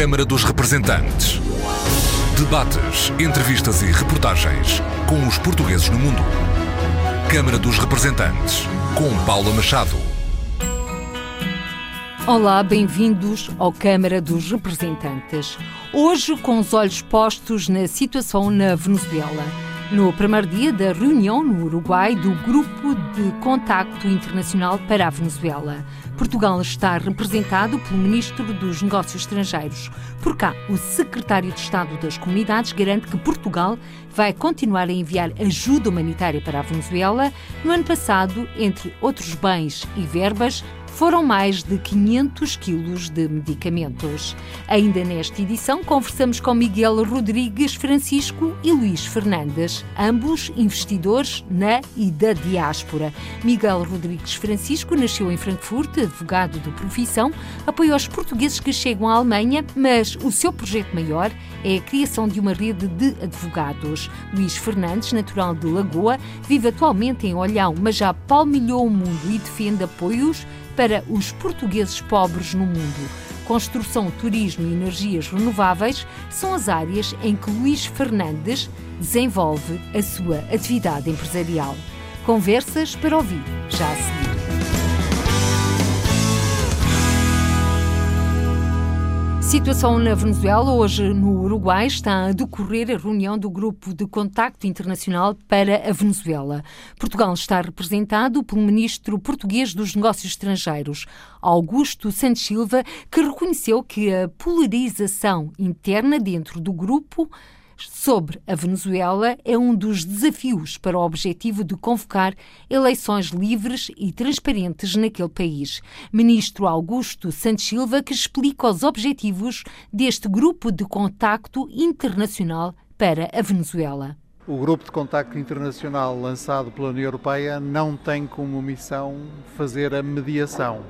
Câmara dos Representantes. Debates, entrevistas e reportagens com os portugueses no mundo. Câmara dos Representantes, com Paula Machado. Olá, bem-vindos ao Câmara dos Representantes. Hoje, com os olhos postos na situação na Venezuela. No primeiro dia da reunião no Uruguai do Grupo de Contacto Internacional para a Venezuela. Portugal está representado pelo Ministro dos Negócios Estrangeiros. Por cá, o Secretário de Estado das Comunidades garante que Portugal vai continuar a enviar ajuda humanitária para a Venezuela. No ano passado, entre outros bens e verbas, foram mais de 500 quilos de medicamentos. Ainda nesta edição, conversamos com Miguel Rodrigues Francisco e Luís Fernandes, ambos investidores na e da diáspora. Miguel Rodrigues Francisco nasceu em Frankfurt, advogado de profissão, apoia os portugueses que chegam à Alemanha, mas o seu projeto maior é a criação de uma rede de advogados. Luís Fernandes, natural de Lagoa, vive atualmente em Olhão, mas já palmilhou o mundo e defende apoios para os portugueses pobres no mundo. Construção, turismo e energias renováveis são as áreas em que Luís Fernandes desenvolve a sua atividade empresarial. Conversas para ouvir já a seguir. Situação na Venezuela. Hoje, no Uruguai, está a decorrer a reunião do Grupo de Contacto Internacional para a Venezuela. Portugal está representado pelo ministro português dos Negócios Estrangeiros, Augusto Santos Silva, que reconheceu que a polarização interna dentro do grupo sobre a Venezuela é um dos desafios para o objetivo de convocar eleições livres e transparentes naquele país. Ministro Augusto Santos Silva, que explica os objetivos deste grupo de contacto internacional para a Venezuela. O grupo de contacto internacional lançado pela União Europeia não tem como missão fazer a mediação.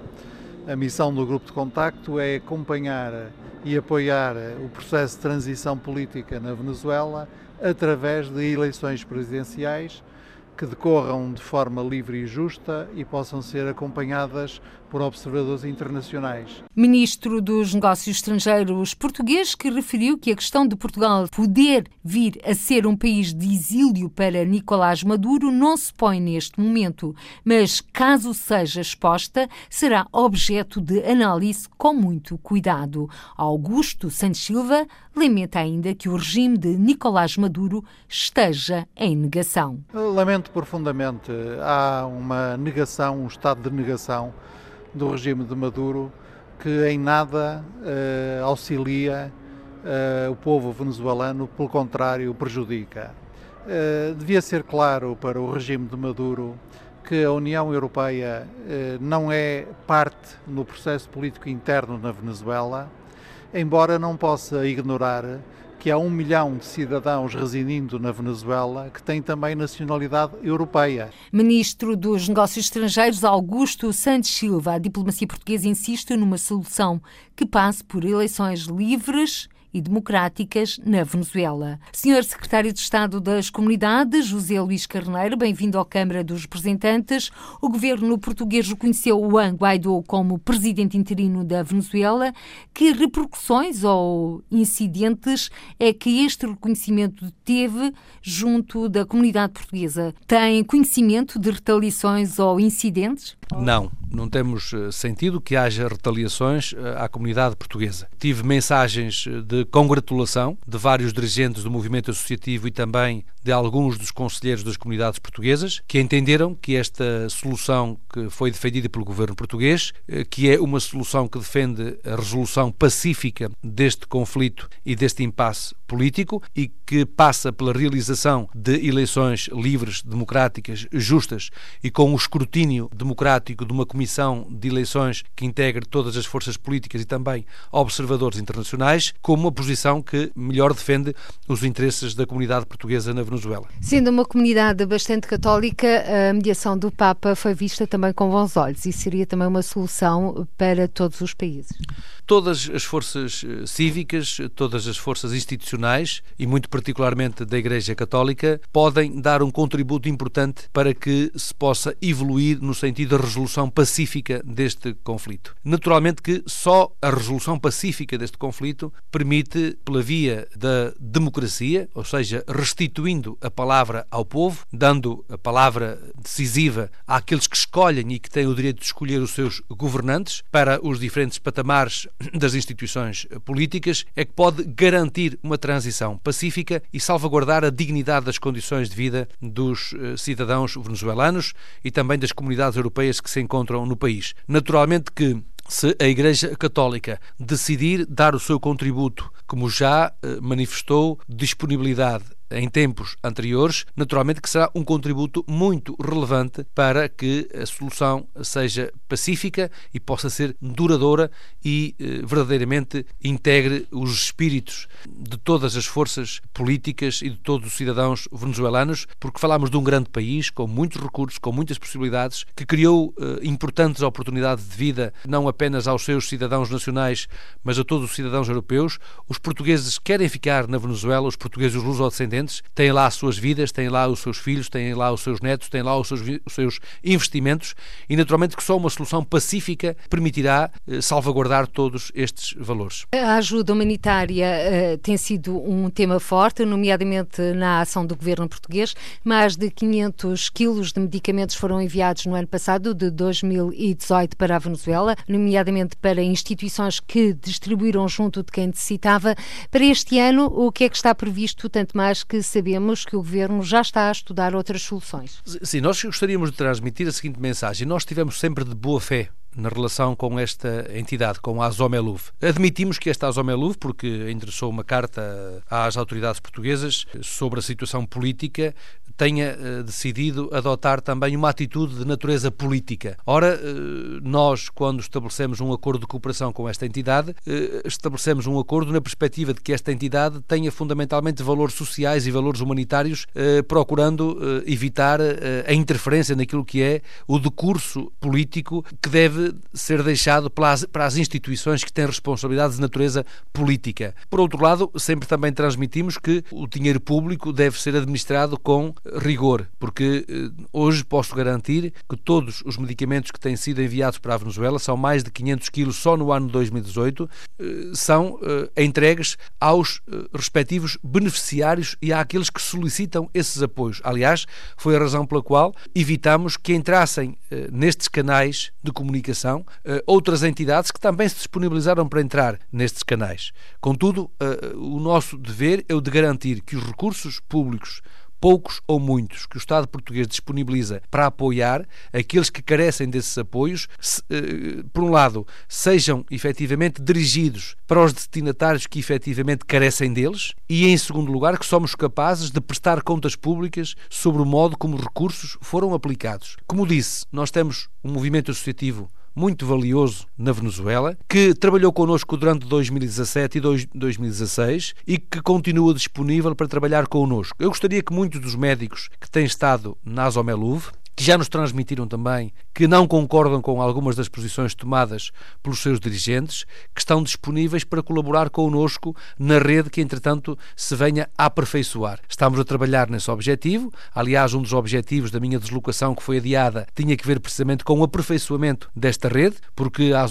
A missão do grupo de contacto é acompanhar e apoiar o processo de transição política na Venezuela através de eleições presidenciais que decorram de forma livre e justa e possam ser acompanhadas por observadores internacionais. Ministro dos Negócios Estrangeiros português que referiu que a questão de Portugal poder vir a ser um país de exílio para Nicolás Maduro não se põe neste momento, mas caso seja exposta, será objeto de análise com muito cuidado. Augusto Santos Silva lamenta ainda que o regime de Nicolás Maduro esteja em negação. Lamento profundamente. Há uma negação, um estado de negação do regime de Maduro que em nada uh, auxilia uh, o povo venezuelano, pelo contrário, o prejudica. Uh, devia ser claro para o regime de Maduro que a União Europeia não é parte no processo político interno na Venezuela, embora não possa ignorar que há um milhão de cidadãos residindo na Venezuela que têm também nacionalidade europeia. Ministro dos Negócios Estrangeiros Augusto Santos Silva, a diplomacia portuguesa insiste numa solução que passe por eleições livres e democráticas na Venezuela. Senhor Secretário de Estado das Comunidades, José Luís Carneiro, bem-vindo à Câmara dos Representantes. O governo português reconheceu Juan Guaidó como presidente interino da Venezuela. Que repercussões ou incidentes é que este reconhecimento teve junto da comunidade portuguesa? Tem conhecimento de retaliações ou incidentes? Não, não temos eh, sentido que haja retaliações eh, à comunidade portuguesa. Tive mensagens eh, de congratulação de vários dirigentes do movimento associativo e também de alguns dos conselheiros das comunidades portuguesas que entenderam que esta solução que foi defendida pelo governo português, que é uma solução que defende a resolução pacífica deste conflito e deste impasse político e que passa pela realização de eleições livres, democráticas, justas e com o escrutínio democrático de uma comissão de eleições que integre todas as forças políticas e também observadores internacionais, como uma posição que melhor defende os interesses da comunidade portuguesa na Venezuela. Sendo uma comunidade bastante católica, a mediação do Papa foi vista também com bons olhos e seria também uma solução para todos os países. Todas as forças eh, cívicas, todas as forças institucionais e muito particularmente da Igreja Católica podem dar um contributo importante para que se possa evoluir no sentido da resolução pacífica deste conflito. Naturalmente que só a resolução pacífica deste conflito permite, pela via da democracia, ou seja, restituindo a palavra ao povo, dando a palavra decisiva àqueles que escolhem e que têm o direito de escolher os seus governantes para os diferentes patamares das instituições políticas, é que pode garantir uma transição pacífica e salvaguardar a dignidade das condições de vida dos eh, cidadãos venezuelanos e também das comunidades europeias que se encontram no país. Naturalmente que se a Igreja Católica decidir dar o seu contributo, como já eh, manifestou disponibilidade em tempos anteriores, naturalmente que será um contributo muito relevante para que a solução seja pacífica e possa ser duradoura e eh, verdadeiramente integre os espíritos de todas as forças políticas e de todos os cidadãos venezuelanos, porque falamos de um grande país com muitos recursos, com muitas possibilidades, que criou eh, importantes oportunidades de vida não apenas aos seus cidadãos nacionais, mas a todos os cidadãos europeus. Os portugueses querem ficar na Venezuela, os portugueses os têm lá as suas vidas, têm lá os seus filhos, têm lá os seus netos, têm lá os seus, os seus investimentos e, naturalmente, que só uma solução pacífica permitirá eh, salvaguardar todos estes valores. A ajuda humanitária uh, tem sido um tema forte, nomeadamente na ação do governo português. Mais de 500 quilos de medicamentos foram enviados no ano passado, de 2018, para a Venezuela, nomeadamente para instituições que distribuíram junto de quem necessitava. Para este ano, o que é que está previsto, tanto mais que sabemos que o Governo já está a estudar outras soluções. Sim, nós gostaríamos de transmitir a seguinte mensagem. Nós tivemos sempre de boa fé na relação com esta entidade, com a Azomeluv. Admitimos que esta Azomeluv, porque endereçou uma carta às autoridades portuguesas sobre a situação política, tenha uh, decidido adotar também uma atitude de natureza política. Ora, uh, nós, quando estabelecemos um acordo de cooperação com esta entidade, uh, estabelecemos um acordo na perspectiva de que esta entidade tenha fundamentalmente valores sociais e valores humanitários, procurando evitar a interferência naquilo que é o decurso político que deve ser deixado para as instituições que têm responsabilidades de natureza política. Por outro lado, sempre também transmitimos que o dinheiro público deve ser administrado com rigor, porque eh, hoje posso garantir que todos os medicamentos que têm sido enviados para a Venezuela, são mais de 500 quilos só no ano 2018, eh, são eh, entregues aos respectivos beneficiários e àqueles que solicitam esses apoios. Aliás, foi a razão pela qual evitamos que entrassem nestes canais de comunicação outras entidades que também se disponibilizaram para entrar nestes canais. Contudo, o nosso dever é o de garantir que os recursos públicos poucos ou muitos que o Estado português disponibiliza para apoiar aqueles que carecem desses apoios, se, eh, por um lado, sejam efetivamente dirigidos para os destinatários que efetivamente carecem deles, e em segundo lugar, que somos capazes de prestar contas públicas sobre o modo como os recursos foram aplicados. Como disse, nós temos um movimento associativo muito valioso na Venezuela, que trabalhou connosco durante 2017 e 2016 e que continua disponível para trabalhar connosco. Eu gostaria que muitos dos médicos que têm estado na Azomeluv que já nos transmitiram também que não concordam com algumas das posições tomadas pelos seus dirigentes, que estão disponíveis para colaborar connosco na rede que, entretanto, se venha a aperfeiçoar. Estamos a trabalhar nesse objetivo. Aliás, um dos objetivos da minha deslocação que foi adiada tinha que ver precisamente com o aperfeiçoamento desta rede, porque a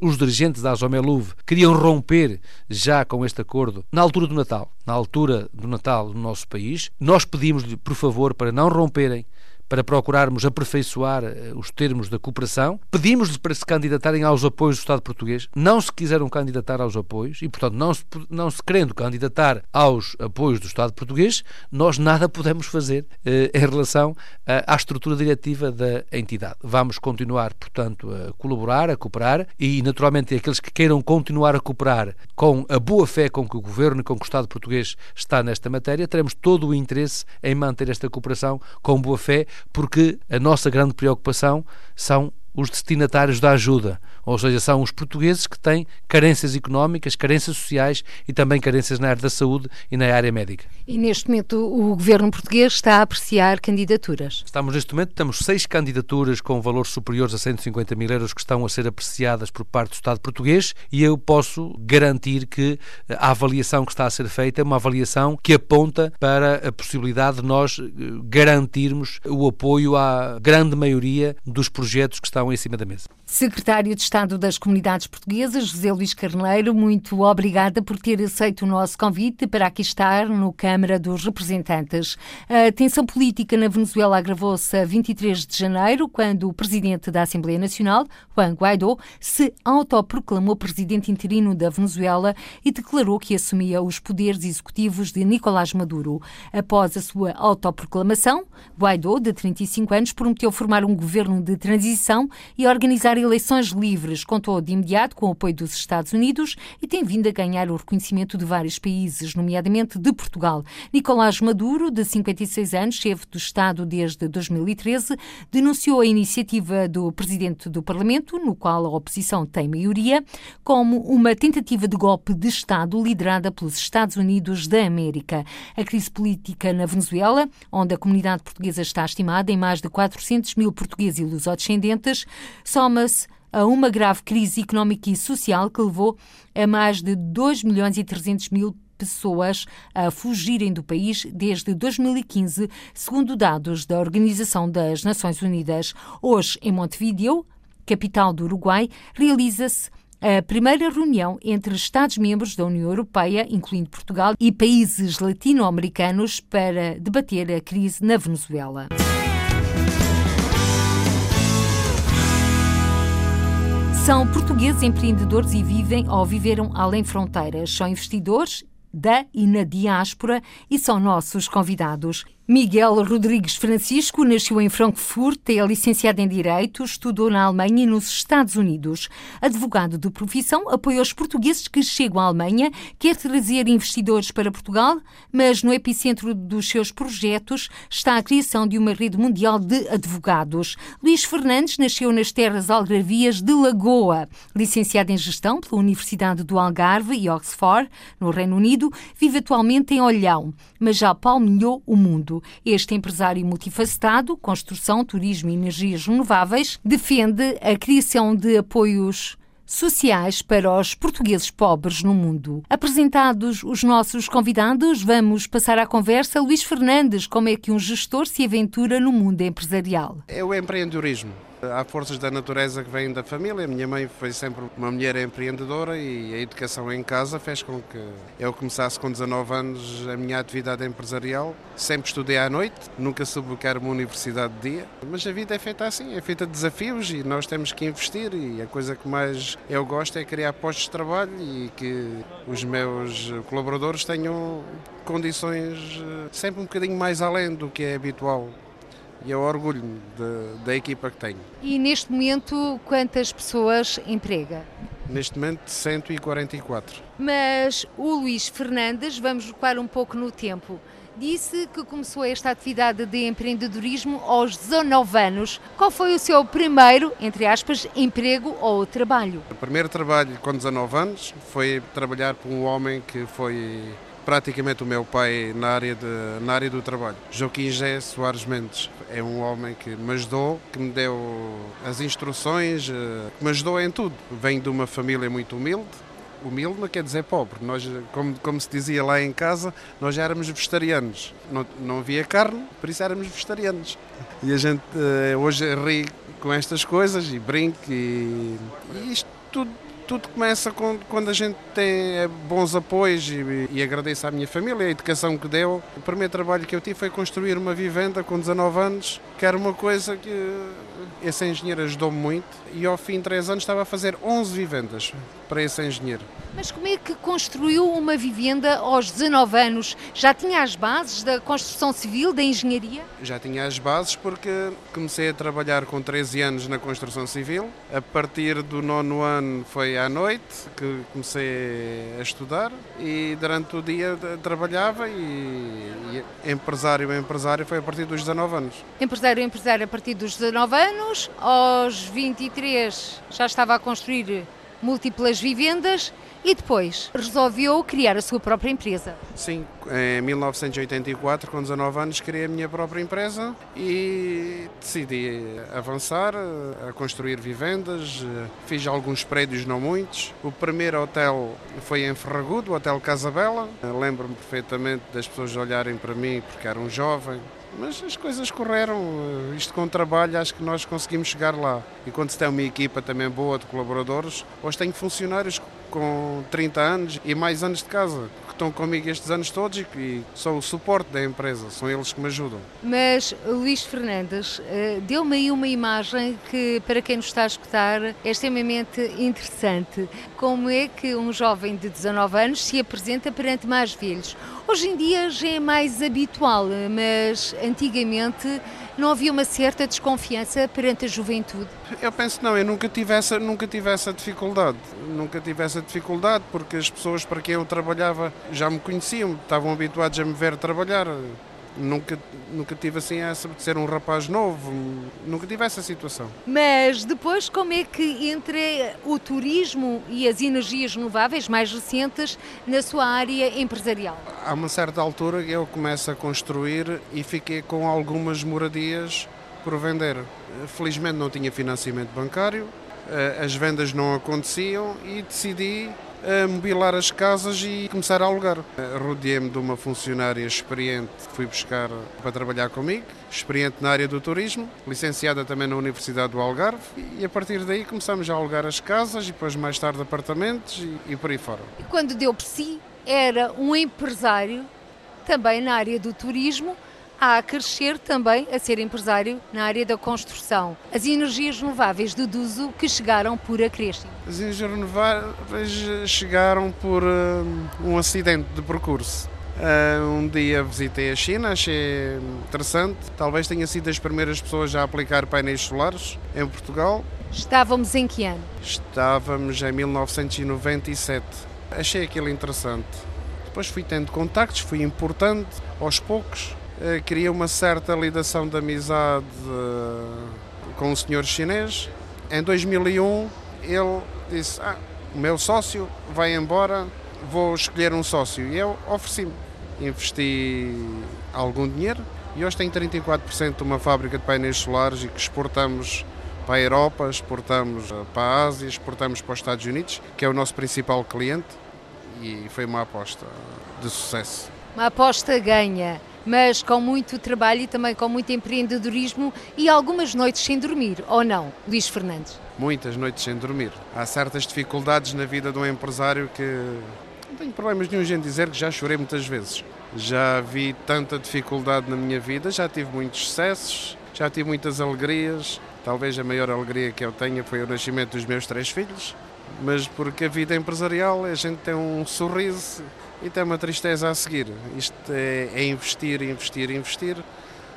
os dirigentes da Azomeluv queriam romper já com este acordo na altura do Natal, na altura do Natal no nosso país. Nós pedimos-lhe, por favor, para não romperem para procurarmos aperfeiçoar eh, os termos da cooperação. Pedimos-lhes para se candidatarem aos apoios do Estado português. Não se quiseram candidatar aos apoios e, portanto, não se, não se querendo candidatar aos apoios do Estado português, nós nada podemos fazer eh, em relação à estrutura diretiva da entidade. Vamos continuar, portanto, a colaborar, a cooperar e, naturalmente, aqueles que queiram continuar a cooperar com a boa fé com que o Governo e com que o Estado português está nesta matéria, teremos todo o interesse em manter esta cooperação com boa fé, porque a nossa grande preocupação são os destinatários da ajuda, Ou seja, são os portugueses que têm carências económicas, carências sociais e também carências na área da saúde e na área médica. E neste momento o governo português está a apreciar candidaturas? Estamos neste momento, temos seis candidaturas com valores superiores a 150 mil euros que estão a ser apreciadas por parte do Estado português e eu posso garantir que a avaliação que está a ser feita é uma avaliação que aponta para a possibilidade de nós eh, garantirmos o apoio à grande maioria dos projetos que estão em cima da mesa. Secretário de Estado das Comunidades Portuguesas, José Luís Carneiro, muito obrigada por ter aceito o nosso convite para aqui estar no Câmara dos Representantes. A tensão política na Venezuela agravou-se a 23 de janeiro, quando o presidente da Assembleia Nacional, Juan Guaidó, se autoproclamou presidente interino da Venezuela e declarou que assumia os poderes executivos de Nicolás Maduro. Após a sua autoproclamação, Guaidó, de 35 anos, prometeu formar um governo de transição e organizar eleições livres. Contou de imediato com o apoio dos Estados Unidos e tem vindo a ganhar o reconhecimento de vários países, nomeadamente de Portugal. Nicolás Maduro, de 56 anos, chefe do Estado desde 2013, denunciou a iniciativa do presidente do Parlamento, no qual a oposição tem maioria, como uma tentativa de golpe de Estado liderada pelos Estados Unidos da América. A crise política na Venezuela, onde a comunidade portuguesa está estimada em mais de 400 mil portugueses e lusodescendentes, soma-se a uma grave crise económica e social que levou a mais de 2 milhões e 300 mil pessoas a fugirem do país desde 2015, segundo dados da Organização das Nações Unidas. Hoje, em Montevideo, capital do Uruguai, realiza-se a primeira reunião entre Estados-membros da União Europeia, incluindo Portugal, e países latino-americanos para debater a crise na Venezuela. São portugueses empreendedores e vivem ou viveram além fronteiras. São investidores da e na diáspora e são nossos convidados. Miguel Rodrigues Francisco nasceu em Frankfurt, é licenciado em Direito, estudou na Alemanha e nos Estados Unidos. Advogado de profissão, apoia os portugueses que chegam à Alemanha, quer trazer investidores para Portugal, mas no epicentro dos seus projetos está a criação de uma rede mundial de advogados. Luís Fernandes nasceu nas terras algravias de Lagoa. Licenciado em Gestão pela Universidade do Algarve e Oxford, no Reino Unido, vive atualmente em Olhão, mas já palmilhou o mundo. Este empresário multifacetado, construção, turismo e energias renováveis, defende a criação de apoios sociais para os portugueses pobres no mundo. Apresentados os nossos convidados, vamos passar à conversa. Luís Fernandes, como é que um gestor se aventura no mundo empresarial? É o empreendedorismo. Há forças da natureza que vêm da família. Minha mãe foi sempre uma mulher empreendedora e a educação em casa fez com que eu começasse com 19 anos a minha atividade empresarial. Sempre estudei à noite, nunca soube que era uma universidade de dia. Mas a vida é feita assim, é feita de desafios e nós temos que investir. E a coisa que mais eu gosto é criar postos de trabalho e que os meus colaboradores tenham condições eh, sempre um bocadinho mais além do que é habitual e eu orgulho-me da equipa que tenho. E neste momento, quantas pessoas emprega? Neste momento, 144. Mas o Luís Fernandes, vamos recuar um pouco no tempo, disse que começou esta atividade de empreendedorismo aos 19 anos. Qual foi o seu primeiro, entre aspas, emprego ou trabalho? O primeiro trabalho com 19 anos foi trabalhar para um homem que foi praticamente o meu pai na área, de, na área do trabalho. Joaquim Gé Soares Mendes é um homem que me ajudou, que me deu as instruções, eh, que me ajudou em tudo. Venho de uma família muito humilde, humilde não quer dizer pobre. Nós, como, como se dizia lá em casa, nós já éramos vegetarianos. Não, não havia carne, por isso éramos vegetarianos. E a gente eh, hoje ri com estas coisas e brinca e, e isto tudo tudo começa quando a gente tem eh, bons apoios e, e agradeço à minha família a educação que deu. O primeiro trabalho que eu tive foi construir uma vivenda com 19 anos, que era uma coisa que esse engenheiro ajudou-me muito e ao fim de 3 anos estava a fazer 11 vivendas para esse engenheiro. Mas como é que construiu uma vivenda aos 19 anos? Já tinha as bases da construção civil, da engenharia? Já tinha as bases porque comecei a trabalhar com 13 anos na construção civil. A partir do nono ano foi à noite que comecei a estudar e durante o dia trabalhava e, e empresário empresário foi a partir dos 19 anos. Empresário empresário a partir dos 19 anos, aos 23 já estava a construir múltiplas vivendas e depois resolveu criar a sua própria empresa. Sim, em 1984, com 19 anos, criei a minha própria empresa e decidi avançar, a construir vivendas. Fiz alguns prédios, não muitos. O primeiro hotel foi em Ferragudo, o Hotel Casabela. Lembro-me perfeitamente das pessoas olharem para mim porque era um jovem, mas as coisas correram, isto com trabalho acho que nós conseguimos chegar lá. E quando se tem uma equipa também boa de colaboradores, hoje tenho funcionários com 30 anos e mais anos de casa, que estão comigo estes anos todos e que são o suporte da empresa, são eles que me ajudam. Mas Luís Fernandes eh, deu-me aí uma imagem que, para quem nos está a escutar, é extremamente interessante. Como é que um jovem de 19 anos se apresenta perante mais velhos? Hoje em dia já é mais habitual, mas antigamente não havia uma certa desconfiança perante a juventude? Eu penso não, eu nunca tive essa, nunca tive essa dificuldade. Nunca tive essa dificuldade porque as pessoas para quem eu trabalhava já me conheciam, estavam habituados a me ver trabalhar. Nunca, nunca tive assim essa de ser um rapaz novo, nunca tive essa situação. Mas depois, como é que entre o turismo e as energias renováveis mais recentes na sua área empresarial? Há uma certa altura eu começo a construir e fiquei com algumas moradias por vender. Felizmente não tinha financiamento bancário, eh, as vendas não aconteciam e decidi a mobilar as casas e começar a alugar. Rodeei-me de uma funcionária experiente que fui buscar para trabalhar comigo, experiente na área do turismo, licenciada também na Universidade do Algarve, e a partir daí começamos a alugar as casas e depois mais tarde apartamentos e, e por aí fora. E quando deu por si, era um empresário também na área do turismo a crescer também a ser empresário na área da construção. As energias renováveis deduzo que chegaram por acréscimo. As energias renováveis chegaram por uh, um acidente de percurso. Uh, um dia visitei a China, achei interessante. Talvez tenha sido das primeiras pessoas a aplicar painéis solares em Portugal. Estávamos em que ano? Estávamos em 1997. Achei aquilo interessante. Depois fui tendo contactos, fui importando aos poucos cria uma certa ligação de amizade com o senhor chinês. Em 2001 ele disse, ah, o meu sócio vai embora, vou escolher um sócio. E eu ofereci-me. Investi algum dinheiro e hoje tenho 34% de uma fábrica de painéis solares e que exportamos para a Europa, exportamos para a Ásia, exportamos para os Estados Unidos, que é o nosso principal cliente e foi uma aposta de sucesso. Uma aposta ganha mas com muito trabalho e também com muito empreendedorismo e algumas noites sem dormir, ou não, Luís Fernandes? Muitas noites sem dormir. Há certas dificuldades na vida de um empresário que não tenho problemas nenhum em dizer que já chorei muitas vezes. Já vi tanta dificuldade na minha vida, já tive muitos sucessos, já tive muitas alegrias. Talvez a maior alegria que eu tenha foi o nascimento dos meus três filhos, mas porque a vida empresarial a gente tem um sorriso e tem uma tristeza a seguir. Isto é, é investir, investir, investir.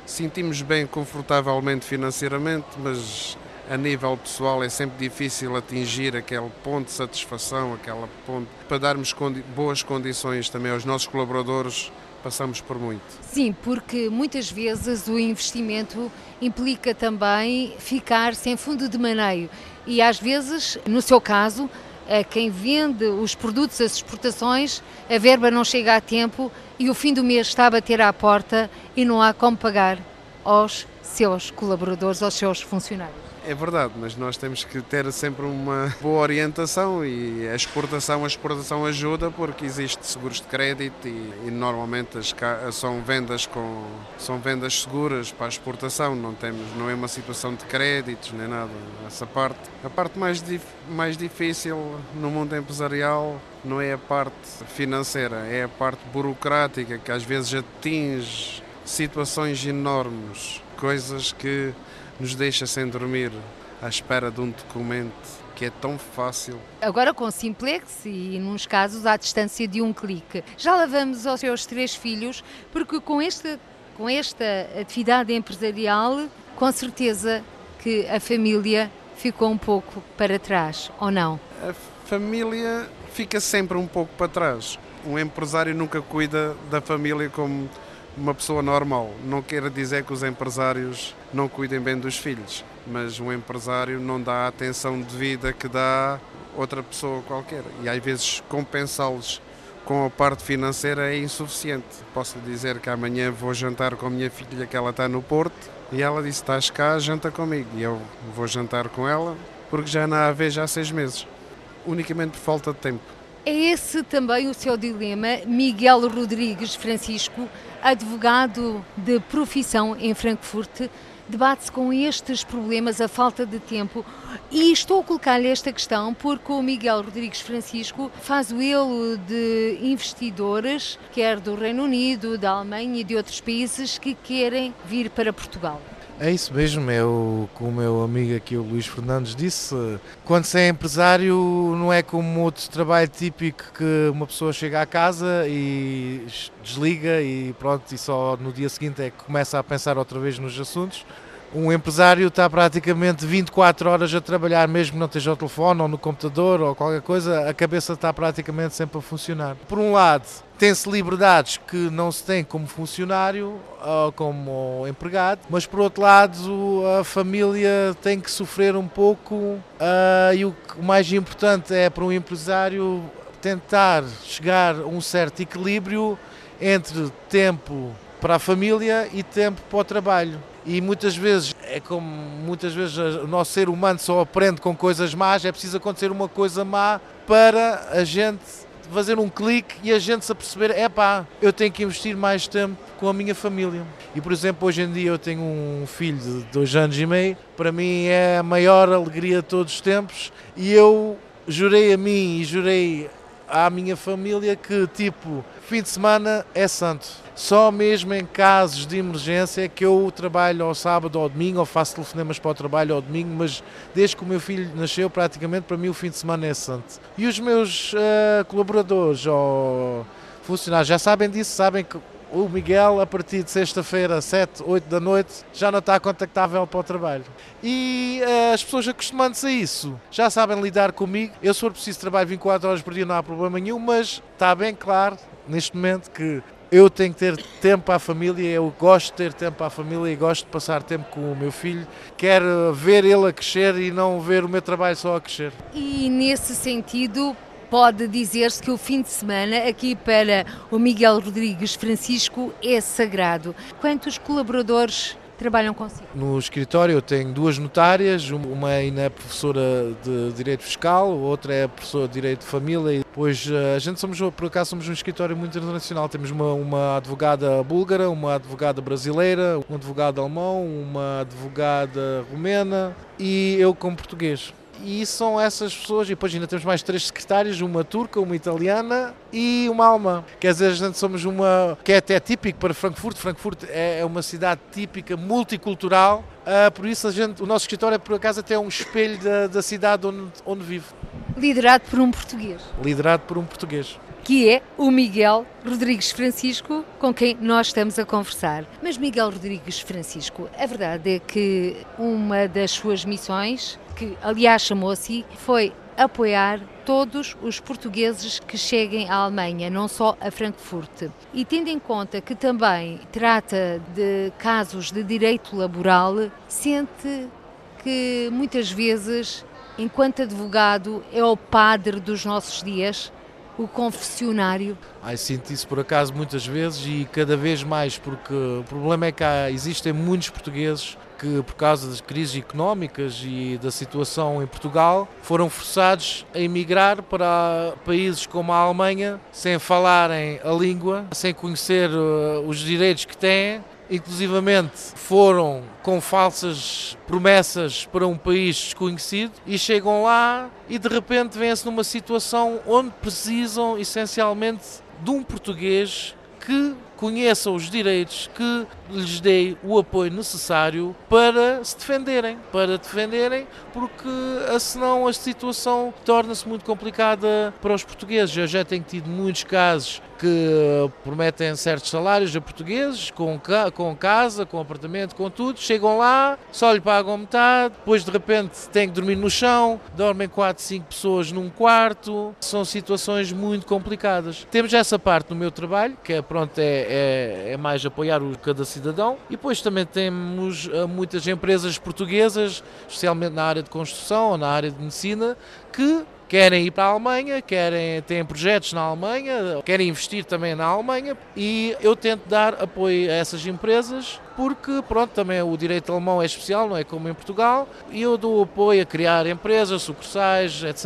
Sentimos bem confortavelmente financeiramente, mas a nível pessoal é sempre difícil atingir aquele ponto de satisfação, aquela ponto para darmos condi boas condições também aos nossos colaboradores. Passamos por muito. Sim, porque muitas vezes o investimento implica também ficar sem fundo de maneio e às vezes, no seu caso, a quem vende os produtos, as exportações, a verba não chega a tempo e o fim do mês está a bater à porta e não há como pagar aos seus colaboradores, aos seus funcionários. É verdade, mas nós temos que ter sempre uma boa orientação e a exportação, a exportação ajuda porque existe seguros de crédito e, e normalmente as, são vendas com são vendas seguras para a exportação, não temos não é uma situação de créditos nem nada. Essa parte, a parte mais mais difícil no mundo empresarial não é a parte financeira, é a parte burocrática que às vezes atinge situações enormes, coisas que nos deixa sem dormir à espera de um documento que é tão fácil. Agora com Simplex e, nos casos, à distância de um clique. Já lá vamos aos seus três filhos, porque com esta, com esta atividade empresarial, com certeza que a família ficou um pouco para trás, ou não? A família fica sempre um pouco para trás. Um empresário nunca cuida da família como uma pessoa normal. Não quer dizer que os empresários não cuidem bem dos filhos, mas um empresário não dá a atenção devida que dá outra pessoa qualquer. E às vezes compensá-los com a parte financeira é insuficiente. Posso lhe dizer que amanhã vou jantar com a minha filha, que ela está no Porto, e ela disse: Estás cá, janta comigo. E eu vou jantar com ela, porque já não a vejo há seis meses, unicamente por falta de tempo. É esse também o seu dilema, Miguel Rodrigues Francisco, advogado de profissão em Frankfurt, debate-se com estes problemas, a falta de tempo. E estou a colocar-lhe esta questão porque o Miguel Rodrigues Francisco faz o elo de investidores, quer do Reino Unido, da Alemanha e de outros países, que querem vir para Portugal. É isso mesmo, é o que o meu amigo aqui, o Luís Fernandes, disse. Quando se é empresário, não é como outro trabalho típico que uma pessoa chega à casa e desliga e pronto, e só no dia seguinte é que começa a pensar outra vez nos assuntos. Um empresário está praticamente 24 horas a trabalhar, mesmo que não esteja ao telefone ou no computador ou qualquer coisa, a cabeça está praticamente sempre a funcionar. Por um lado, tem-se liberdades que não se tem como funcionário ou como empregado, mas por outro lado a família tem que sofrer um pouco uh, e o, o mais importante é para um empresário tentar chegar a um certo equilíbrio entre tempo para a família e tempo para o trabalho. E muitas vezes, é como muitas vezes o nosso ser humano só aprende com coisas más, é preciso acontecer uma coisa má para a gente fazer um clique e a gente se aperceber, é pá, eu tenho que investir mais tempo com a minha família. E por exemplo, hoje em dia eu tenho um filho de dois anos e meio, para mim é a maior alegria de todos os tempos e eu jurei a mim e jurei à minha família que tipo, fim de semana é santo só mesmo em casos de emergência é que eu trabalho ao sábado ou domingo, ou faço telefonemas para o trabalho ao domingo, mas desde que o meu filho nasceu, praticamente para mim o fim de semana é santo. E os meus uh, colaboradores ou funcionários já sabem disso, sabem que o Miguel, a partir de sexta-feira, 7, 8 da noite, já não está contactável para o trabalho. E uh, as pessoas acostumando-se a isso já sabem lidar comigo. Eu, se for preciso, trabalho 24 horas por dia, não há problema nenhum, mas está bem claro neste momento que eu tenho que ter tempo a família, eu gosto de ter tempo a família e gosto de passar tempo com o meu filho. Quero ver ele a crescer e não ver o meu trabalho só a crescer. E nesse sentido, pode dizer-se que o fim de semana aqui para o Miguel Rodrigues Francisco é sagrado. Quantos colaboradores trabalham consigo? No escritório eu tenho duas notárias, uma ainda é professora de Direito Fiscal, outra é professora de Direito de Família depois eh, a gente somos, por acaso, somos um escritório muito internacional, temos uma, uma advogada búlgara, uma advogada brasileira, um advogado alemão, uma advogada romena e eu como português e são essas pessoas, e depois ainda temos mais três secretários, uma turca, uma italiana e uma alemã. Quer dizer, a gente somos uma, que é até típico para Frankfurt, Frankfurt é, é uma cidade típica, multicultural, uh, por isso a gente, o nosso escritório é por acaso até um espelho da, da cidade onde, onde vive. Liderado por um português. Liderado por um português que é o Miguel Rodrigues Francisco, com quem nós estamos a conversar. Mas Miguel Rodrigues Francisco, a verdade é que uma das suas missões que aliás chamou assim, foi apoiar todos os portugueses que cheguem à Alemanha, não só a Frankfurt. E tendo em conta que também trata de casos de direito laboral, sente que muitas vezes, enquanto advogado, é o padre dos nossos dias, o confessionário? Ai, sinto isso por acaso muitas vezes e cada vez mais, porque o problema é que há, existem muitos portugueses que, por causa das crises económicas e da situação em Portugal, foram forçados a emigrar para países como a Alemanha, sem falarem a língua, sem conhecer uh, os direitos que têm. Inclusivamente foram com falsas promessas para um país desconhecido e chegam lá e de repente vêm-se numa situação onde precisam essencialmente de um português que conheçam os direitos, que lhes dê o apoio necessário para se defenderem, para defenderem, porque senão a situação torna-se muito complicada para os portugueses. Eu já tenho tido muitos casos que prometem certos salários a portugueses, com, com casa, com apartamento, com tudo, chegam lá, só lhe pagam metade, depois de repente têm que dormir no chão, dormem 4, 5 pessoas num quarto, são situações muito complicadas. Temos essa parte no meu trabalho, que é, pronto, é, é, é mais apoiar o, cada cidadão, e depois também temos uh, muitas empresas portuguesas, especialmente na área de construção ou na área de medicina, que querem ir para a Alemanha, querem têm projetos na Alemanha, querem investir também na Alemanha. E eu tento dar apoio a essas empresas porque pronto, também o direito alemão é especial, não é como em Portugal, e eu dou apoio a criar empresas, sucursais, etc.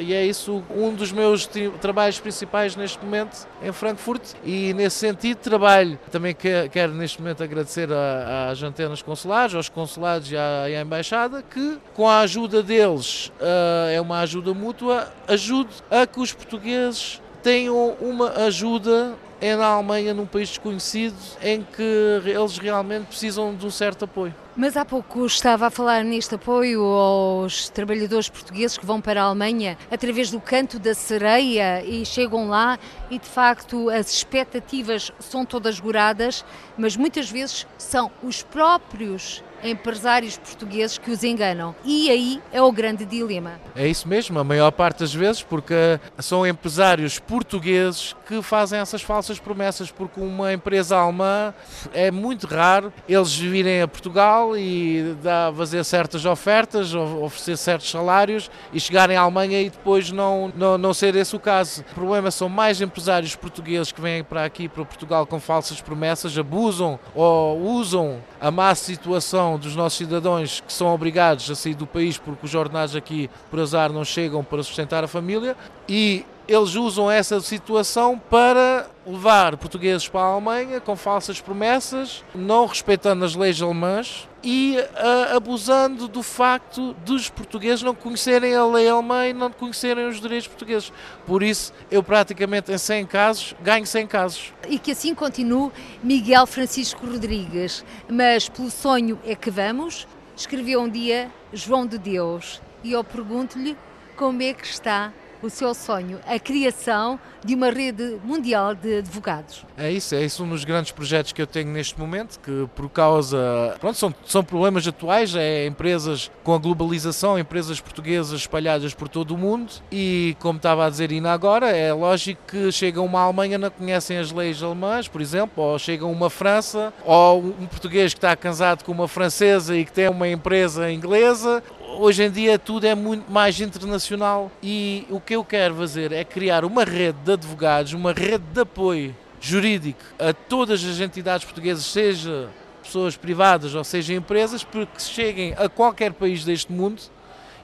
E é isso um dos meus trabalhos principais neste momento em Frankfurt e nesse sentido trabalho. Também quero neste momento agradecer às antenas consulares, aos consulados e à, embaixada, que com a ajuda deles, uh, é uma ajuda mútua, ajude a que os portugueses tenham uma ajuda é na Alemanha, num país desconhecido, em que eles realmente precisam de um certo apoio. Mas há pouco estava a falar neste apoio aos trabalhadores portugueses que vão para a Alemanha através do canto da sereia e chegam lá e de facto as expectativas são todas goradas, mas muitas vezes são os próprios empresários portugueses que os enganam. E aí é o grande dilema. É isso mesmo, a maior parte das vezes, porque são empresários portugueses que fazem essas falsas promessas, porque uma empresa alemã é muito raro eles virem a Portugal e dar, fazer certas ofertas, oferecer certos salários e chegarem à Alemanha e depois não, não, não ser esse o caso. O problema são mais empresários portugueses que vêm para aqui, para Portugal, com falsas promessas, abusam ou usam a má situação dos nossos cidadãos que são obrigados a sair do país porque os ordenados aqui, por azar, não chegam para sustentar a família. E eles usam essa situação para levar portugueses para a Alemanha com falsas promessas, não respeitando as leis alemãs e uh, abusando do facto dos portugueses não conhecerem a lei alemã e não conhecerem os direitos portugueses. Por isso, eu praticamente em 100 casos ganho 100 casos. E que assim continue Miguel Francisco Rodrigues. Mas pelo sonho é que vamos, escreveu um dia João de Deus. E eu pergunto-lhe como é que está o seu sonho, a criação de uma rede mundial de advogados. É isso, é isso um dos grandes projetos que eu tenho neste momento, que por causa, pronto, são, são problemas atuais, é empresas com a globalização, empresas portuguesas espalhadas por todo o mundo e, como estava a dizer Ina agora, é lógico que chega uma Alemanha não conhecem as leis alemãs, por exemplo, ou chega uma França, ou um português que está casado com uma francesa e que tem uma empresa inglesa, hoje em dia tudo é muito mais internacional e o que eu quero fazer é criar uma rede de advogados, uma rede de apoio jurídico a todas as entidades portuguesas, seja pessoas privadas ou seja empresas, para que cheguem a qualquer país deste mundo.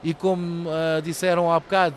E como uh, disseram há bocado,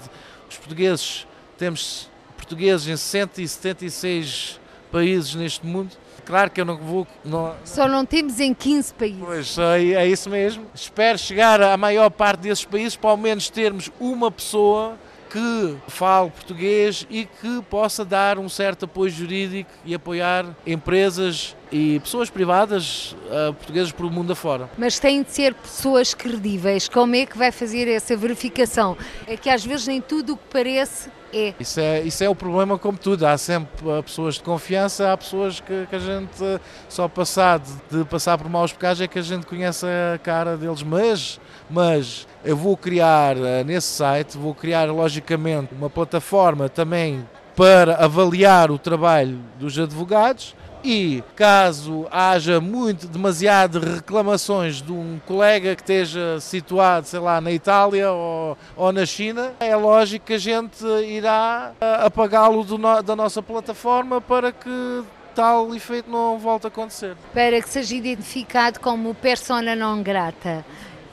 os portugueses, temos portugueses em 176 países neste mundo, Claro que eu não vou. Não... Só não temos em 15 países. Pois, é, é isso mesmo. Espero chegar à maior parte desses países para ao menos termos uma pessoa que fale português e que possa dar um certo apoio jurídico e apoiar empresas e pessoas privadas uh, portuguesas por o mundo afora. Mas têm de ser pessoas credíveis. Como é que vai fazer essa verificação? É que às vezes nem tudo o que parece é. Isso é, isso é o problema como tudo. Há sempre pessoas de confiança, há pessoas que, que a gente só passado de passar por maus pecados é que a gente conhece a cara deles. Mas, mas eu vou criar eh, nesse site, vou criar logicamente uma plataforma também para avaliar o trabalho dos advogados e caso haja muito, demasiado reclamações de um colega que esteja situado, sei lá, na Itália ou, ou na China, é lógico que a gente irá eh, apagá-lo no, da nossa plataforma para que tal efeito não volte a acontecer. Para que seja identificado como persona non grata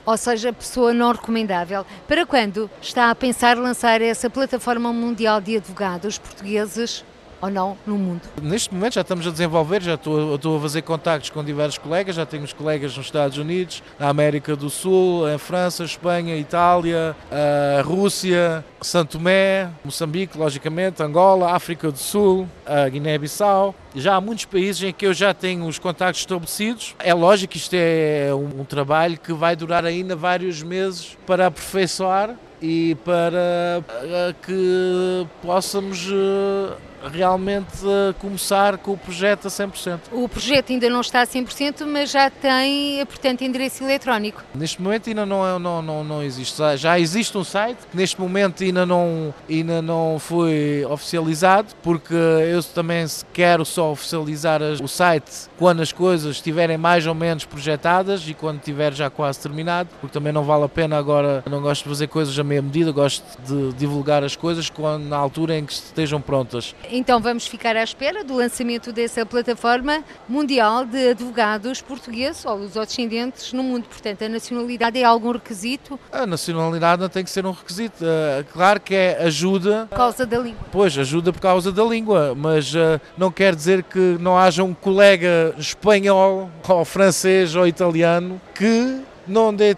ou seja, pessoa não recomendável. Para quando está a pensar lançar essa plataforma mundial de advogados portugueses ou não no mundo? Neste momento já estamos a desenvolver, já estou, estou a fazer contactos com diversos colegas, já temos colegas nos Estados Unidos, na América do Sul, em França, Espanha, Itália, a Rússia, Santo Tomé, Moçambique, logicamente, Angola, África do Sul, a Guiné-Bissau. Já há muitos países em que eu já tenho os contactos estabelecidos. É lógico que isto é um, um trabalho que vai durar ainda vários meses para aperfeiçoar e para que possamos realmente começar com o projeto a 100%. O projeto ainda não está a 100%, mas já tem, portanto, endereço eletrónico. Neste momento ainda não, é, não, não, não existe. Já existe um site que neste momento ainda não, ainda não foi oficializado, porque eu também quero só oficializar o site quando as coisas estiverem mais ou menos projetadas e quando estiver já quase terminado, porque também não vale a pena agora, não gosto de fazer coisas a meia medida, gosto de divulgar as coisas quando, na altura em que estejam prontas. Então vamos ficar à espera do lançamento dessa plataforma mundial de advogados portugueses ou os descendentes no mundo. Portanto, a nacionalidade é algum requisito? A nacionalidade não tem que ser um requisito. Uh, claro que é ajuda. Por causa da língua. Pois, ajuda por causa da língua, mas uh, não quer dizer que não haja um colega espanhol ou francês ou italiano que não dê,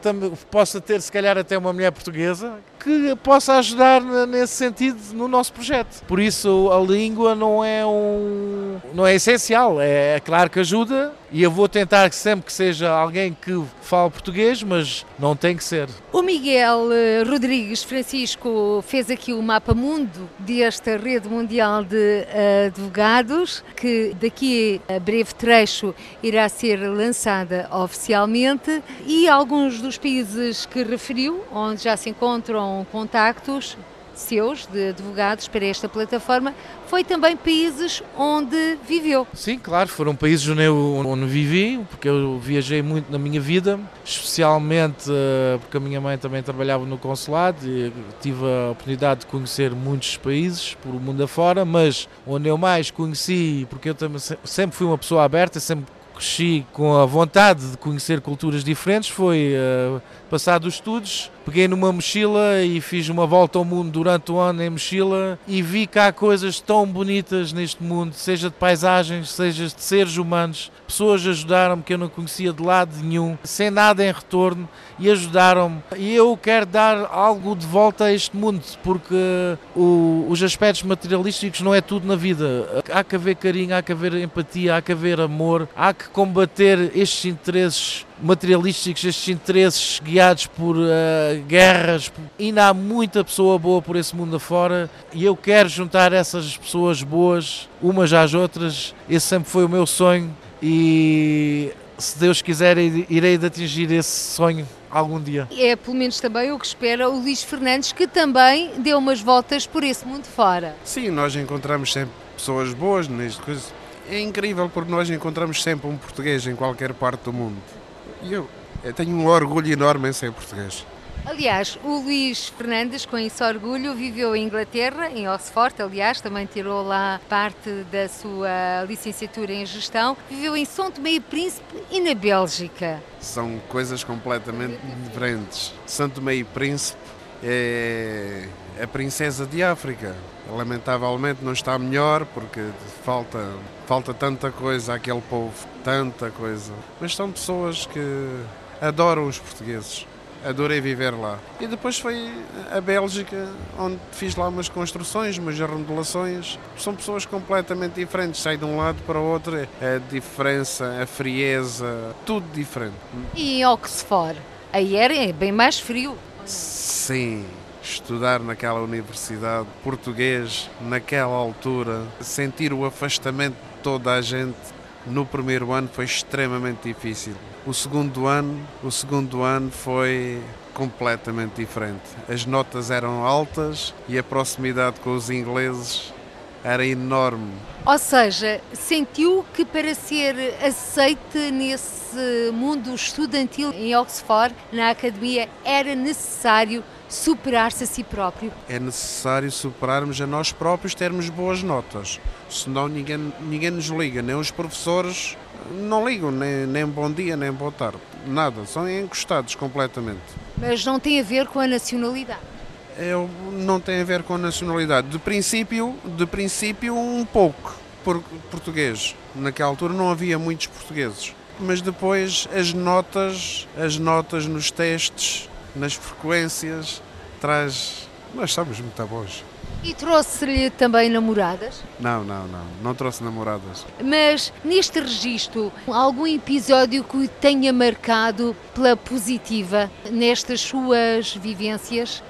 possa ter se calhar até uma mulher portuguesa que possa ajudar nesse sentido no nosso projeto. Por isso a língua não é um não é essencial, é, é claro que ajuda e eu vou tentar sempre que seja alguém que fale português, mas não tem que ser. O Miguel eh, Rodrigues Francisco fez aqui o mapa mundo desta rede mundial de advogados, que daqui a breve trecho irá ser lançada oficialmente e alguns dos países que referiu, onde já se encontram contactos seus de advogados para esta plataforma foi também países onde viveu. Sim, claro, foram países onde eu onde vivi, porque eu viajei muito na minha vida, especialmente uh, porque a minha mãe também trabalhava no consulado e tive a oportunidade de conhecer muitos países por o mundo afora, mas onde eu mais conheci, porque eu também sempre fui uma pessoa aberta, sempre cresci com a vontade de conhecer culturas diferentes, foi uh, passado os estudos peguei numa mochila e fiz uma volta ao mundo durante o ano em mochila e vi que há coisas tão bonitas neste mundo, seja de paisagens, seja de seres humanos. Pessoas ajudaram-me que eu não conhecia de lado nenhum, sem nada em retorno, e ajudaram-me. E eu quero dar algo de volta a este mundo, porque o, os aspectos materialísticos não é tudo na vida. Há que haver carinho, há que haver empatia, há que haver amor, há que combater estes interesses materialísticos, estes interesses guiados por uh, guerras. Ainda há muita pessoa boa por esse mundo afora e eu quero juntar essas pessoas boas umas às outras. Esse sempre foi o meu sonho e se Deus quiser irei de atingir esse sonho algum dia. É pelo menos também o que espera o Luís Fernandes, que também deu umas voltas por esse mundo fora. Sim, nós encontramos sempre pessoas boas neste coisa. É incrível porque nós encontramos sempre um português em qualquer parte do mundo. E eu, eu tenho um orgulho enorme em ser português. Aliás, o Luís Fernandes, com esse orgulho, viveu em Inglaterra, em Oxford, aliás, também tirou lá parte da sua licenciatura em gestão. Viveu em São Tomé e Príncipe e na Bélgica. São coisas completamente diferentes. São Tomé e Príncipe é a princesa de África. Lamentavelmente não está melhor porque falta, falta tanta coisa àquele povo, tanta coisa. Mas são pessoas que adoram os portugueses adorei viver lá. E depois foi a Bélgica, onde fiz lá umas construções, umas remodelações. São pessoas completamente diferentes, sai de um lado para o outro, a diferença, a frieza, tudo diferente. E Oxford, aí era é bem mais frio. Sim, estudar naquela universidade, português, naquela altura, sentir o afastamento de toda a gente no primeiro ano foi extremamente difícil. O segundo ano, o segundo ano foi completamente diferente. As notas eram altas e a proximidade com os ingleses era enorme. Ou seja, sentiu que para ser aceite nesse mundo estudantil em Oxford, na academia, era necessário superar-se a si próprio? É necessário superarmos a nós próprios, termos boas notas. Senão ninguém, ninguém nos liga, nem os professores não ligam, nem, nem bom dia, nem boa tarde. Nada, são encostados completamente. Mas não tem a ver com a nacionalidade? Eu, não tem a ver com nacionalidade. De princípio, de princípio um pouco por, português. Naquela altura não havia muitos portugueses. Mas depois as notas, as notas nos testes, nas frequências, traz. Nós somos muito bons. E trouxe-lhe também namoradas? Não, não, não. Não trouxe namoradas. Mas neste registro, algum episódio que tenha marcado pela positiva nestas suas vivências?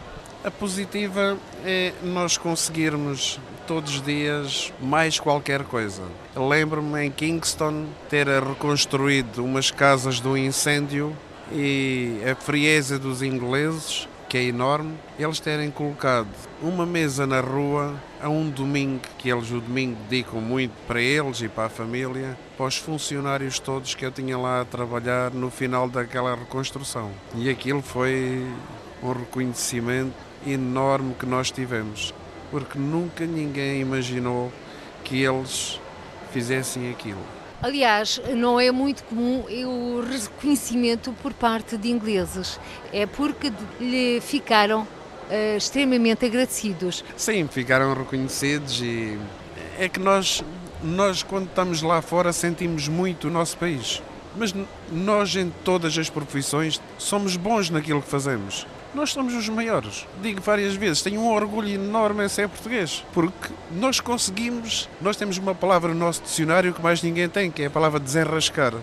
A positiva é nós conseguirmos todos os dias mais qualquer coisa. Lembro-me em Kingston ter reconstruído umas casas do incêndio e a frieza dos ingleses que é enorme, eles terem colocado uma mesa na rua a um domingo, que eles o domingo dedicam muito para eles e para a família, para os funcionários todos que eu tinha lá a trabalhar no final daquela reconstrução. E aquilo foi um reconhecimento enorme que nós tivemos, porque nunca ninguém imaginou que eles fizessem aquilo. Aliás, não é muito comum o reconhecimento por parte de ingleses. É porque lhe ficaram uh, extremamente agradecidos. Sim, ficaram reconhecidos e é que nós, nós quando estamos lá fora sentimos muito o nosso país. Mas nós em todas as profissões somos bons naquilo que fazemos nós somos os maiores. Digo várias vezes, tenho um orgulho enorme em ser português, porque nós conseguimos, nós temos uma palavra no nosso dicionário que mais ninguém tem, que é a palavra desenrascar,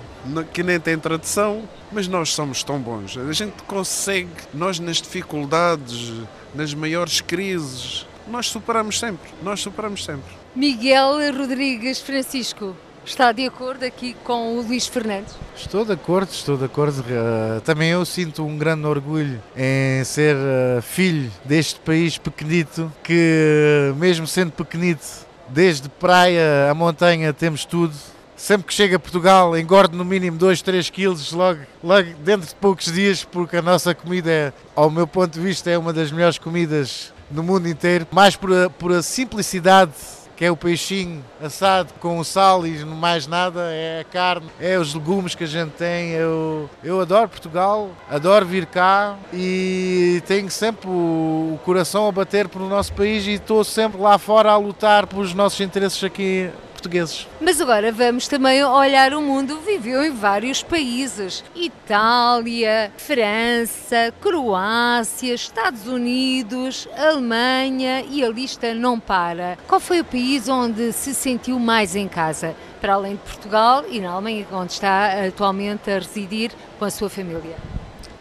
que nem tem tradução, mas nós somos tão bons. A gente consegue, nós nas dificuldades, nas maiores crises, nós superamos sempre, nós superamos sempre. Miguel Rodrigues Francisco, Está de acordo aqui com o Luís Fernandes? Estou de acordo, estou de acordo. Uh, também eu sinto um grande orgulho em ser uh, filho deste país pequenito, que mesmo sendo pequenito, desde praia a montanha temos tudo. Sempre que chega a Portugal engordo no mínimo 2, 3 quilos logo, logo dentro de poucos dias, porque a nossa comida, é, ao meu ponto de vista, é uma das melhores comidas no mundo inteiro. Mais por a, por a simplicidade que é o peixinho assado com sal e mais nada, é a carne, é os legumes que a gente tem. Eu, eu adoro Portugal, adoro vir cá e tenho sempre o, o coração a bater pelo nosso país e estou sempre lá fora a lutar pelos nossos interesses aqui portugueses. Mas agora vamos também olhar o mundo. Viveu em vários países: Itália, França, Croácia, Estados Unidos, Alemanha e a lista não para. Qual foi o país onde se sentiu mais em casa? Para além de Portugal e na Alemanha, onde está atualmente a residir com a sua família?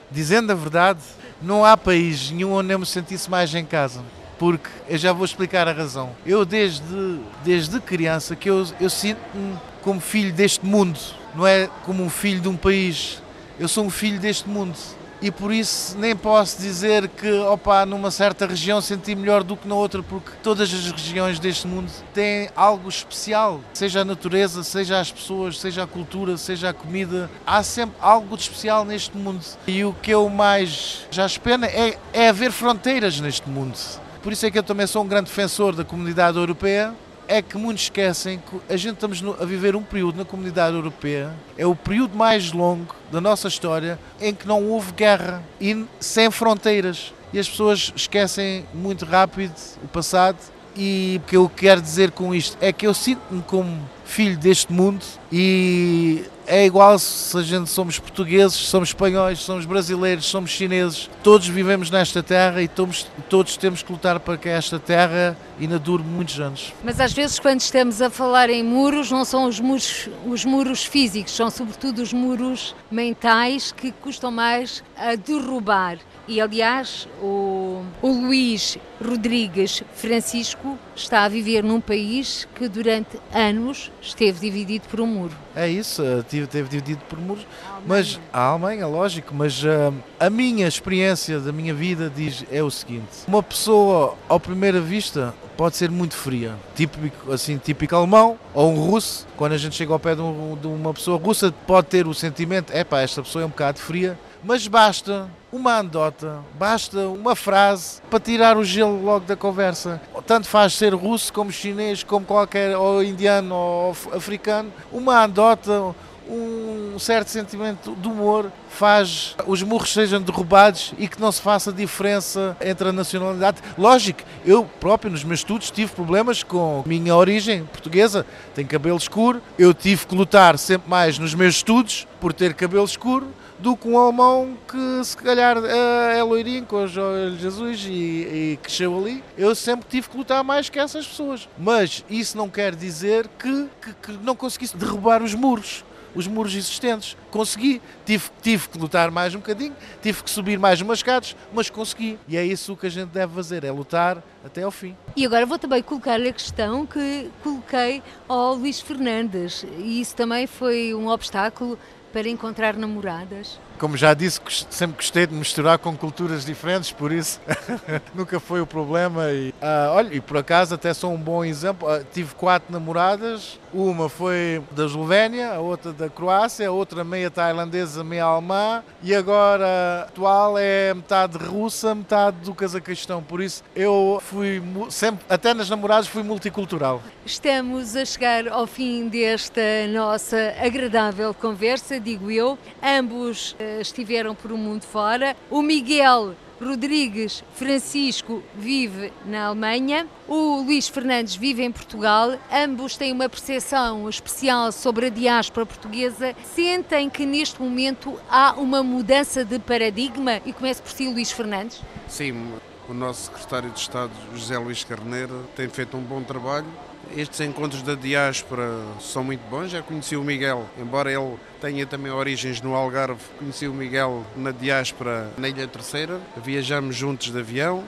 Dizendo a verdade, não há país nenhum onde eu me sentisse mais em casa porque eu já vou explicar a razão. Eu desde, desde criança que eu, eu sinto-me como filho deste mundo, não é como um filho de um país. Eu sou um filho deste mundo e por isso nem posso dizer que opa, numa certa região senti melhor do que na outra, porque todas as regiões deste mundo têm algo especial, seja a natureza, seja as pessoas, seja a cultura, seja a comida, há sempre algo de especial neste mundo. E o que eu mais já espero é, é haver fronteiras neste mundo. Por isso é que eu também sou um grande defensor da comunidade europeia. É que muitos esquecem que a gente estamos a viver um período na comunidade europeia, é o período mais longo da nossa história em que não houve guerra e sem fronteiras. E as pessoas esquecem muito rápido o passado. E o que eu quero dizer com isto é que eu sinto-me como filho deste mundo e é igual se a gente somos portugueses, somos espanhóis, somos brasileiros, somos chineses, todos vivemos nesta terra e todos, todos temos que lutar para que esta terra ainda dure muitos anos. Mas às vezes quando estamos a falar em muros, não são os muros, os muros físicos, são sobretudo os muros mentais que custam mais a derrubar. E aliás, o, o Luís Rodrigues Francisco está a viver num país que durante anos esteve dividido por um muro. É isso, esteve dividido por muros, mas a Alemanha, lógico, mas uh, a minha experiência da minha vida diz é o seguinte: uma pessoa, à primeira vista, pode ser muito fria, típico, assim, típico alemão ou um russo. Quando a gente chega ao pé de, um, de uma pessoa russa, pode ter o sentimento: é pá, esta pessoa é um bocado fria mas basta uma andota, basta uma frase para tirar o gelo logo da conversa. Tanto faz ser russo como chinês, como qualquer, ou indiano ou africano, uma andota, um certo sentimento de humor faz os murros sejam derrubados e que não se faça diferença entre a nacionalidade. Lógico, eu próprio nos meus estudos tive problemas com a minha origem portuguesa, tenho cabelo escuro, eu tive que lutar sempre mais nos meus estudos por ter cabelo escuro do que um alemão que se calhar é loirinho com os olhos azuis e, e cresceu ali. Eu sempre tive que lutar mais que essas pessoas. Mas isso não quer dizer que, que, que não conseguisse derrubar os muros os muros existentes. Consegui. Tive, tive que lutar mais um bocadinho, tive que subir mais umas escadas, mas consegui. E é isso que a gente deve fazer, é lutar até ao fim. E agora vou também colocar-lhe a questão que coloquei ao Luís Fernandes. E isso também foi um obstáculo para encontrar namoradas? Como já disse, sempre gostei de misturar com culturas diferentes, por isso nunca foi o problema. E, uh, olha, e por acaso até sou um bom exemplo. Uh, tive quatro namoradas, uma foi da Eslovénia, a outra da Croácia, a outra meia tailandesa, meia alemã, e agora atual é metade russa, metade do Cazaquistão. Por isso eu fui sempre, até nas namoradas, fui multicultural. Estamos a chegar ao fim desta nossa agradável conversa, digo eu. Ambos uh, estiveram por um mundo fora. O Miguel Rodrigues Francisco vive na Alemanha, o Luís Fernandes vive em Portugal. Ambos têm uma percepção especial sobre a diáspora portuguesa. Sentem que neste momento há uma mudança de paradigma? E comece por si, Luís Fernandes. Sim, o nosso secretário de Estado, José Luís Carneiro, tem feito um bom trabalho estes encontros da diáspora são muito bons. Já conheci o Miguel, embora ele tenha também origens no Algarve, conheci o Miguel na diáspora na Ilha Terceira. Viajamos juntos de avião,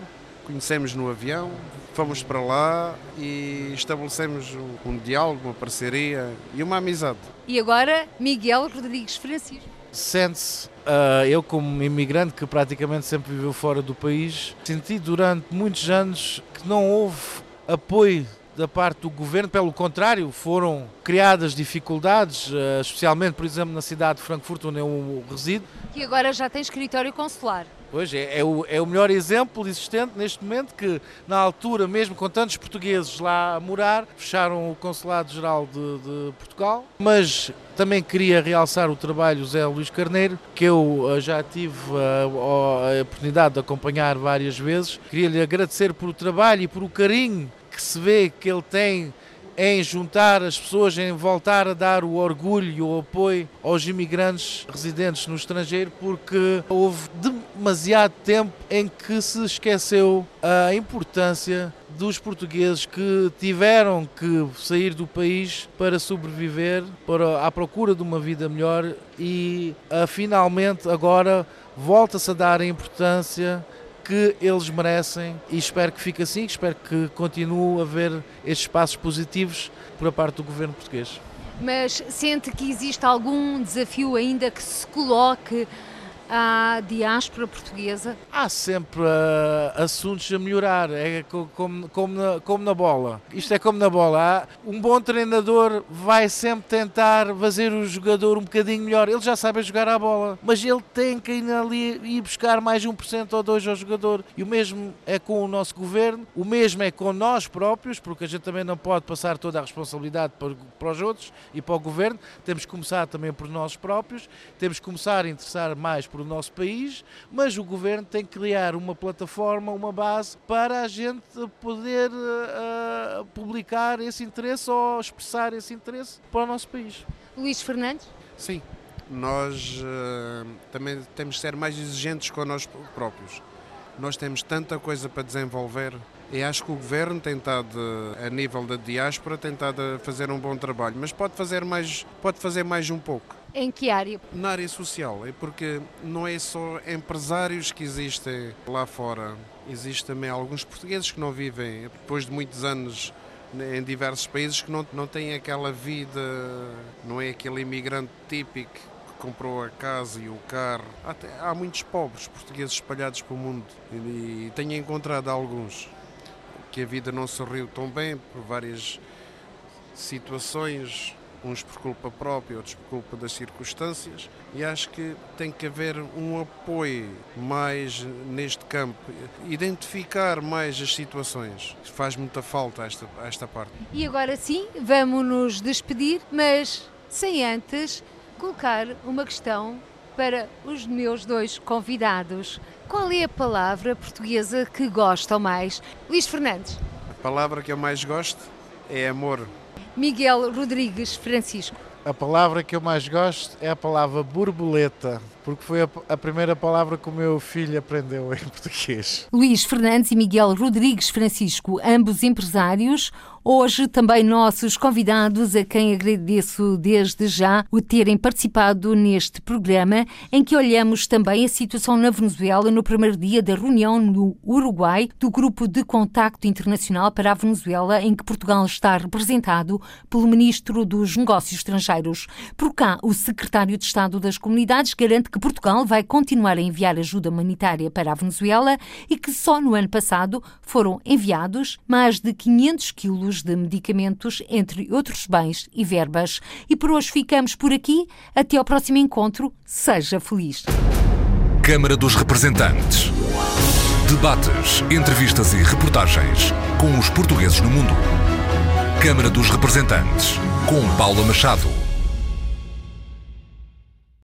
conhecemos no avião, fomos para lá e estabelecemos um, um diálogo, uma parceria e uma amizade. E agora, Miguel Rodrigues Francisco. Sente-se Uh, eu, como imigrante que praticamente sempre viveu fora do país, senti durante muitos anos que não houve apoio da parte do governo, pelo contrário, foram criadas dificuldades, eh, especialmente, por exemplo, na cidade de Frankfurt, onde eu resido. Que agora já tem escritório consular. Pois, é, é, o, é o melhor exemplo existente neste momento que, na altura, mesmo com tantos portugueses lá a morar, fecharam o Consulado-Geral de, de, Portugal. Mas também queria realçar o trabalho do Zé Luís Carneiro, que eu eh, já tive a, eh, a oportunidade de acompanhar várias vezes. Queria-lhe agradecer por o trabalho e por o carinho que se vê que ele tem em juntar as pessoas, em voltar a dar o orgulho e o apoio aos imigrantes residentes no estrangeiro, porque houve demasiado tempo em que se esqueceu a importância dos portugueses que tiveram que sair do país para sobreviver, para à procura de uma vida melhor e uh, finalmente agora volta-se a dar a importância que eles merecem e espero que fique assim, espero que continue a haver estes passos positivos por a parte do governo português. Mas sente que existe algum desafio ainda que se coloque à diáspora portuguesa? Há sempre uh, assuntos a melhorar, é como, como, na, como na bola. Isto é como na bola. Um bom treinador vai sempre tentar fazer o jogador um bocadinho melhor. Ele já sabe jogar a bola, mas ele tem que ir ali e buscar mais 1% ou 2% ao jogador. E o mesmo é com o nosso governo, o mesmo é com nós próprios, porque a gente também não pode passar toda a responsabilidade para, para os outros e para o governo. Temos que começar também por nós próprios, temos que começar a interessar mais por o nosso país, mas o governo tem que criar uma plataforma, uma base para a gente poder uh, publicar esse interesse ou expressar esse interesse para o nosso país. Luís Fernandes? Sim, nós uh, também temos que ser mais exigentes com nós próprios. Nós temos tanta coisa para desenvolver e acho que o governo tem estado, a nível da diáspora, tem estado a fazer um bom trabalho, mas pode fazer mais, pode fazer mais um pouco. Em que área? Na área social, é porque não é só empresários que existem lá fora, existem também alguns portugueses que não vivem, depois de muitos anos em diversos países, que não, não têm aquela vida, não é aquele imigrante típico que comprou a casa e o carro. Há, há muitos pobres portugueses espalhados pelo mundo e, e tenho encontrado alguns que a vida não sorriu tão bem por várias situações uns por culpa própria, outros por culpa das circunstâncias, e acho que tem que haver um apoio mais neste campo, identificar mais as situações. Faz muita falta esta, esta parte. E agora sim, vamos nos despedir, mas sem antes colocar uma questão para os meus dois convidados. Qual é a palavra portuguesa que gostam mais? Luís Fernandes. A palavra que eu mais gosto é amor. Miguel Rodrigues Francisco. A palavra que eu mais gosto é a palavra borboleta porque foi a, a, primeira palavra que o meu filho aprendeu em português. Luís Fernandes e Miguel Rodrigues Francisco, ambos empresários, hoje também nossos convidados, a quem agradeço desde já o terem participado neste programa, em que olhamos também a situação na Venezuela no primeiro dia da reunião no Uruguai do Grupo de Contacto Internacional para a Venezuela, em que Portugal está representado pelo Ministro dos Negócios Estrangeiros. Por cá, o Secretário de Estado das Comunidades garante que Portugal vai continuar a enviar ajuda humanitária para a Venezuela e que só no ano passado foram enviados mais de 500 de medicamentos, entre outros bens e verbas. E por hoje ficamos por aqui. Até ao próximo encontro. Seja feliz. Câmara dos Representantes. Debates, entrevistas e reportagens com os portugueses no mundo. Câmara dos Representantes, com Paula Machado.